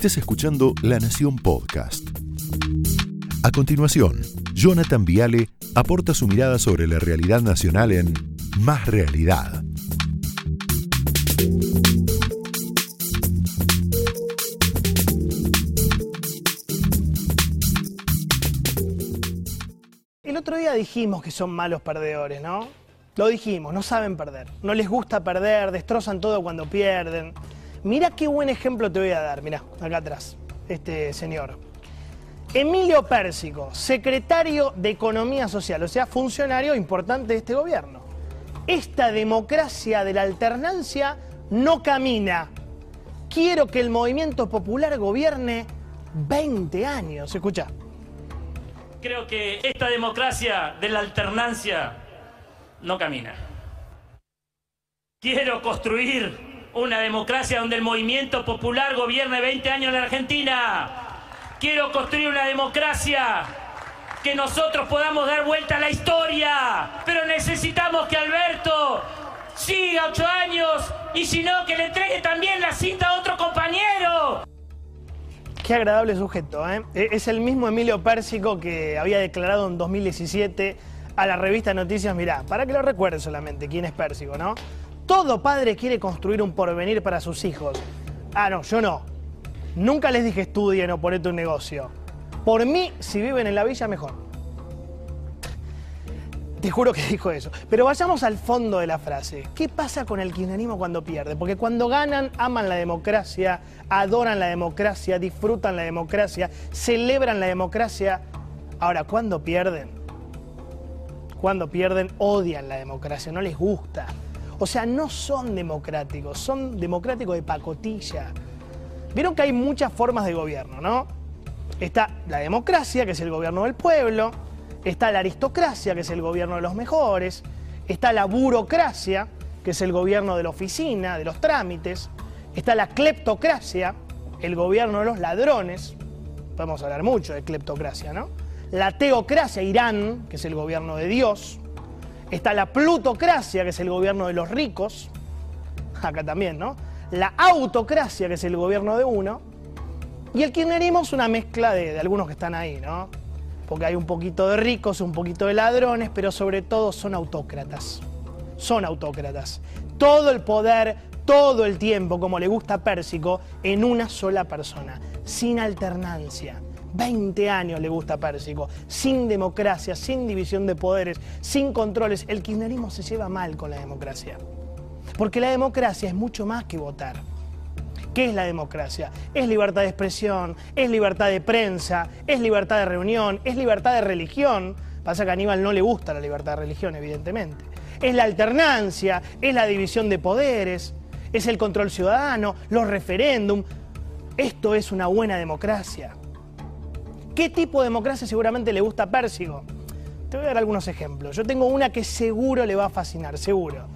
Estés escuchando La Nación Podcast. A continuación, Jonathan Viale aporta su mirada sobre la realidad nacional en Más Realidad. El otro día dijimos que son malos perdedores, ¿no? Lo dijimos, no saben perder, no les gusta perder, destrozan todo cuando pierden. Mira qué buen ejemplo te voy a dar, mira, acá atrás, este señor. Emilio Pérsico, secretario de Economía Social, o sea, funcionario importante de este gobierno. Esta democracia de la alternancia no camina. Quiero que el movimiento popular gobierne 20 años. Escucha. Creo que esta democracia de la alternancia no camina. Quiero construir una democracia donde el movimiento popular gobierne 20 años en la Argentina. Quiero construir una democracia que nosotros podamos dar vuelta a la historia. Pero necesitamos que Alberto siga ocho años y si no, que le entregue también la cinta a otro compañero. Qué agradable sujeto, ¿eh? Es el mismo Emilio Pérsico que había declarado en 2017 a la revista Noticias, mirá, para que lo recuerden solamente quién es Pérsico, ¿no? Todo padre quiere construir un porvenir para sus hijos. Ah, no, yo no. Nunca les dije estudien o ponete un negocio. Por mí, si viven en la villa, mejor. Te juro que dijo eso. Pero vayamos al fondo de la frase. ¿Qué pasa con el kirchnerismo cuando pierde? Porque cuando ganan, aman la democracia, adoran la democracia, disfrutan la democracia, celebran la democracia. Ahora, cuando pierden, cuando pierden, odian la democracia, no les gusta. O sea, no son democráticos, son democráticos de pacotilla. Vieron que hay muchas formas de gobierno, ¿no? Está la democracia, que es el gobierno del pueblo, está la aristocracia, que es el gobierno de los mejores, está la burocracia, que es el gobierno de la oficina, de los trámites, está la cleptocracia, el gobierno de los ladrones, podemos hablar mucho de cleptocracia, ¿no? La teocracia, Irán, que es el gobierno de Dios, está la plutocracia, que es el gobierno de los ricos, acá también, ¿no? La autocracia, que es el gobierno de uno, y el kirchnerismo es una mezcla de, algunos que están ahí, ¿no? porque hay un poquito de ricos, un poquito de ladrones, pero sobre todo son autócratas. Son autócratas. Todo el poder, todo el tiempo, como le gusta Pérsico, en una sola persona, sin alternancia. 20 años le gusta Pérsico, sin democracia, sin división de poderes, sin controles. El kirchnerismo se lleva mal con la democracia. Porque la democracia es mucho más que votar. ¿Qué es la democracia? Es libertad de expresión, es libertad de prensa, es libertad de reunión, es libertad de religión. Pasa que a Aníbal no le gusta la libertad de religión, evidentemente. Es la alternancia, es la división de poderes, es el control ciudadano, los referéndum. Esto es una buena democracia. ¿Qué tipo de democracia seguramente le gusta a Pérsico? Te voy a dar algunos ejemplos. Yo tengo una que seguro le va a fascinar, seguro.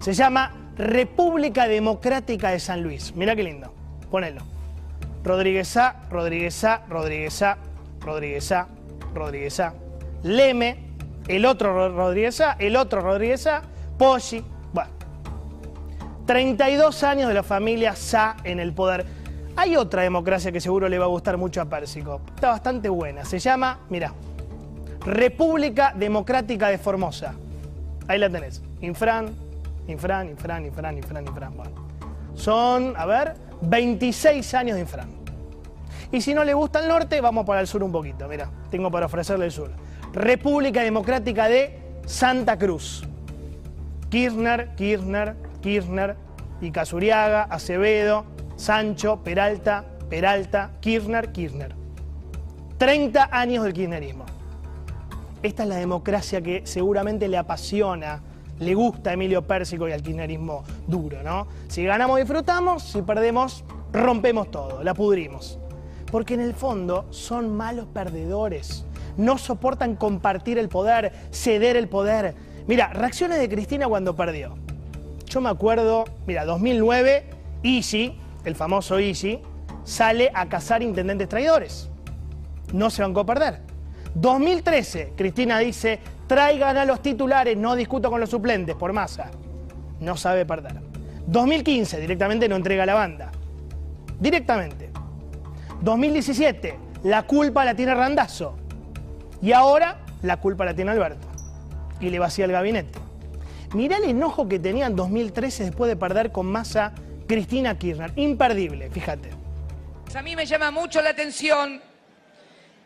Se llama República Democrática de San Luis. Mira qué lindo. Ponelo. Rodríguez A, Rodríguez A, Rodríguez A, Rodríguez A, Rodríguez A. Leme, el otro Rodríguez A, el otro Rodríguez A, Poggi. Bueno. 32 años de la familia Sa en el poder. Hay otra democracia que seguro le va a gustar mucho a Pérsico. Está bastante buena. Se llama, mira, República Democrática de Formosa. Ahí la tenés. Infran, Infran, Infran, Infran, Infran, Infran. Son, a ver, 26 años de Infran. Y si no le gusta el norte, vamos para el sur un poquito. Mira, tengo para ofrecerle el sur. República Democrática de Santa Cruz. Kirchner, Kirchner, Kirchner, y Casuriaga, Acevedo, Sancho, Peralta, Peralta, Kirchner, Kirchner. 30 años del kirchnerismo. Esta es la democracia que seguramente le apasiona le gusta a Emilio Pérsico y al kirchnerismo duro, ¿no? Si ganamos disfrutamos, si perdemos rompemos todo, la pudrimos. Porque en el fondo son malos perdedores. No soportan compartir el poder, ceder el poder. Mira, reacciones de Cristina cuando perdió. Yo me acuerdo, mira, 2009, Easy, el famoso Easy, sale a cazar intendentes traidores. No se bancó a perder. 2013, Cristina dice, traigan a los titulares, no discuto con los suplentes, por masa. No sabe perder. 2015, directamente no entrega la banda. Directamente. 2017, la culpa la tiene Randazo. Y ahora la culpa la tiene Alberto. Y le vacía el gabinete. Mirá el enojo que tenía en 2013 después de perder con masa Cristina Kirchner. Imperdible, fíjate. A mí me llama mucho la atención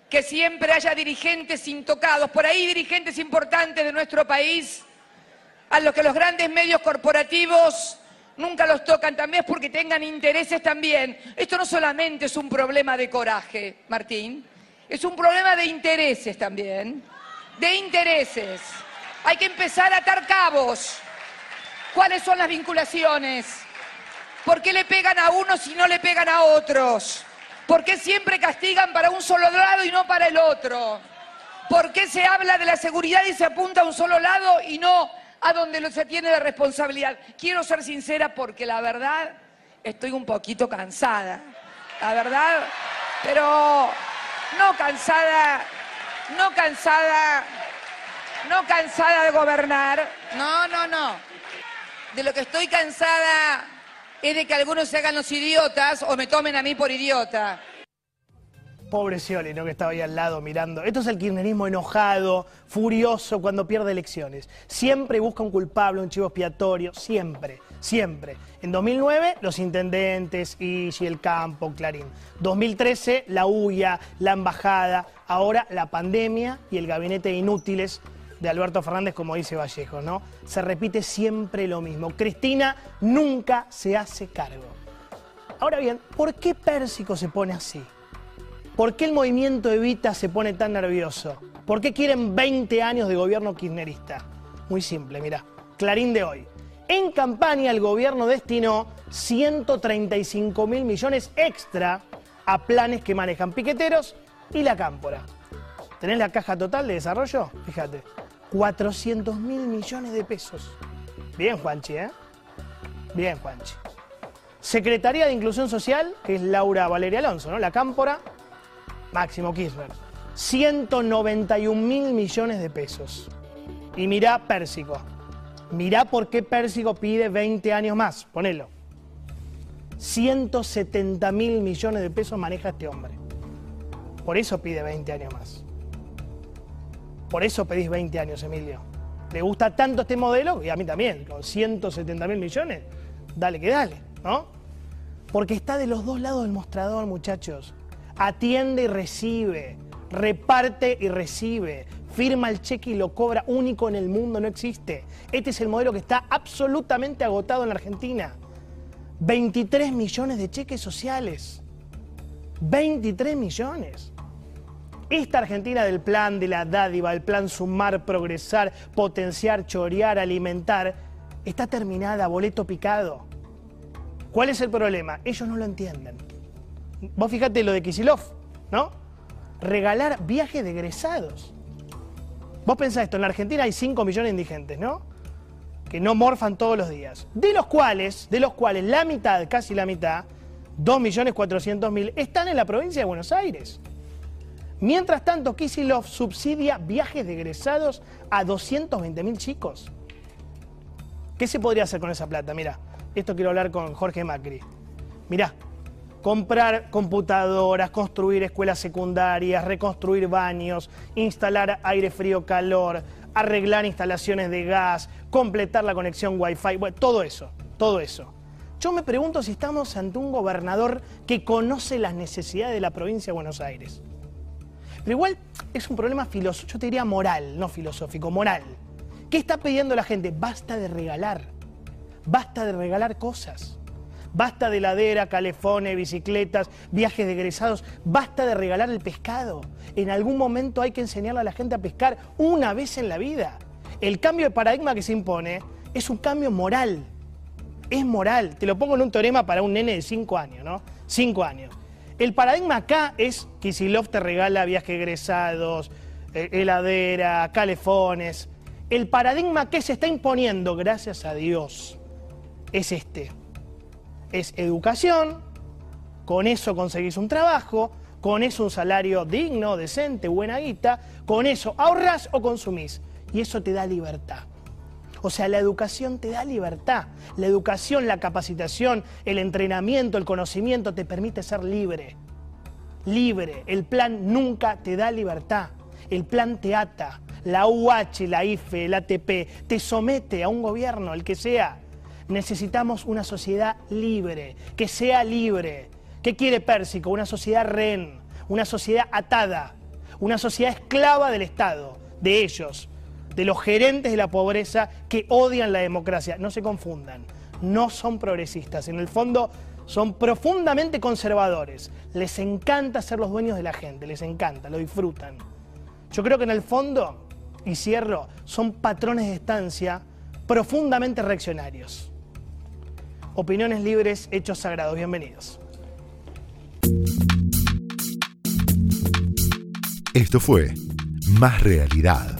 que siempre haya dirigentes intocados, por ahí dirigentes importantes de nuestro país, a los que los grandes medios corporativos nunca los tocan, también es porque tengan intereses también. Esto no solamente es un problema de coraje, Martín, es un problema de intereses también, de intereses. Hay que empezar a atar cabos. ¿Cuáles son las vinculaciones? ¿Por qué le pegan a unos y no le pegan a otros? ¿Por qué siempre castigan para un solo lado y no para el otro? ¿Por qué se habla de la seguridad y se apunta a un solo lado y no a donde se tiene la responsabilidad? Quiero ser sincera porque la verdad estoy un poquito cansada. La verdad, pero no cansada, no cansada, no cansada de gobernar. No, no, no. De lo que estoy cansada es de que algunos se hagan los idiotas o me tomen a mí por idiota. Pobre Scioli, ¿no? que estaba ahí al lado mirando. Esto es el kirchnerismo enojado, furioso cuando pierde elecciones. Siempre busca un culpable, un chivo expiatorio, siempre, siempre. En 2009, los intendentes, y el Campo, Clarín. 2013, la UIA, la embajada. Ahora, la pandemia y el gabinete de inútiles de Alberto Fernández, como dice Vallejo, ¿no? Se repite siempre lo mismo. Cristina nunca se hace cargo. Ahora bien, ¿por qué Pérsico se pone así? ¿Por qué el movimiento Evita se pone tan nervioso? ¿Por qué quieren 20 años de gobierno kirchnerista? Muy simple, mira. Clarín de hoy. En campaña el gobierno destinó 135 mil millones extra a planes que manejan piqueteros y la cámpora. ¿Tenés la caja total de desarrollo? Fíjate, 400 mil millones de pesos. Bien, Juanchi, ¿eh? Bien, Juanchi. Secretaría de Inclusión Social, que es Laura Valeria Alonso, ¿no? La Cámpora, Máximo Kirchner. 191 mil millones de pesos. Y mirá Pérsico. Mirá por qué Pérsico pide 20 años más. Ponelo. 170 mil millones de pesos maneja este hombre. Por eso pide 20 años más. Por eso pedís 20 años, Emilio. ¿Le gusta tanto este modelo? Y a mí también, con 170 mil millones. Dale que dale, ¿no? Porque está de los dos lados del mostrador, muchachos. Atiende y recibe, reparte y recibe, firma el cheque y lo cobra único en el mundo, no existe. Este es el modelo que está absolutamente agotado en la Argentina. 23 millones de cheques sociales. 23 millones. Esta Argentina del plan de la dádiva, el plan sumar, progresar, potenciar, chorear, alimentar, está terminada, boleto picado. ¿Cuál es el problema? Ellos no lo entienden. Vos fíjate lo de Kisilov, ¿no? Regalar viajes de egresados. Vos pensás esto, en la Argentina hay 5 millones de indigentes, ¿no? Que no morfan todos los días. De los cuales, de los cuales la mitad, casi la mitad, 2.400.000, están en la provincia de Buenos Aires. Mientras tanto, Kisilov subsidia viajes de egresados a 220.000 chicos. ¿Qué se podría hacer con esa plata? Mira, esto quiero hablar con Jorge Macri. Mirá, comprar computadoras, construir escuelas secundarias, reconstruir baños, instalar aire frío calor, arreglar instalaciones de gas, completar la conexión Wi-Fi, bueno, todo eso, todo eso. Yo me pregunto si estamos ante un gobernador que conoce las necesidades de la provincia de Buenos Aires. Pero igual es un problema filosófico, yo te diría moral, no filosófico, moral. ¿Qué está pidiendo la gente? Basta de regalar. Basta de regalar cosas. Basta de heladera, calefones, bicicletas, viajes de egresados. Basta de regalar el pescado. En algún momento hay que enseñarle a la gente a pescar una vez en la vida. El cambio de paradigma que se impone es un cambio moral. Es moral. Te lo pongo en un teorema para un nene de 5 años, ¿no? 5 años. El paradigma acá es Kisilov te regala viajes egresados, eh, heladera, calefones. El paradigma que se está imponiendo, gracias a Dios, es este. Es educación, con eso conseguís un trabajo, con eso un salario digno, decente, buena guita, con eso ahorras o consumís. Y eso te da libertad. O sea, la educación te da libertad. La educación, la capacitación, el entrenamiento, el conocimiento te permite ser libre. libre. El plan nunca te da libertad. El plan te ata. La UH, la IFE, el ATP, te somete a un gobierno, el que sea. Necesitamos una sociedad libre, que sea libre. ¿Qué quiere Pérsico? Una sociedad rehén, una sociedad atada, una sociedad esclava del Estado, de ellos, de los gerentes de la pobreza que odian la democracia. No se confundan, no son progresistas. En el fondo son profundamente conservadores. Les encanta ser los dueños de la gente, les encanta, lo disfrutan. Yo creo que en el fondo, y cierro, son patrones de estancia profundamente reaccionarios. Opiniones libres, hechos sagrados. Bienvenidos. Esto fue Más Realidad,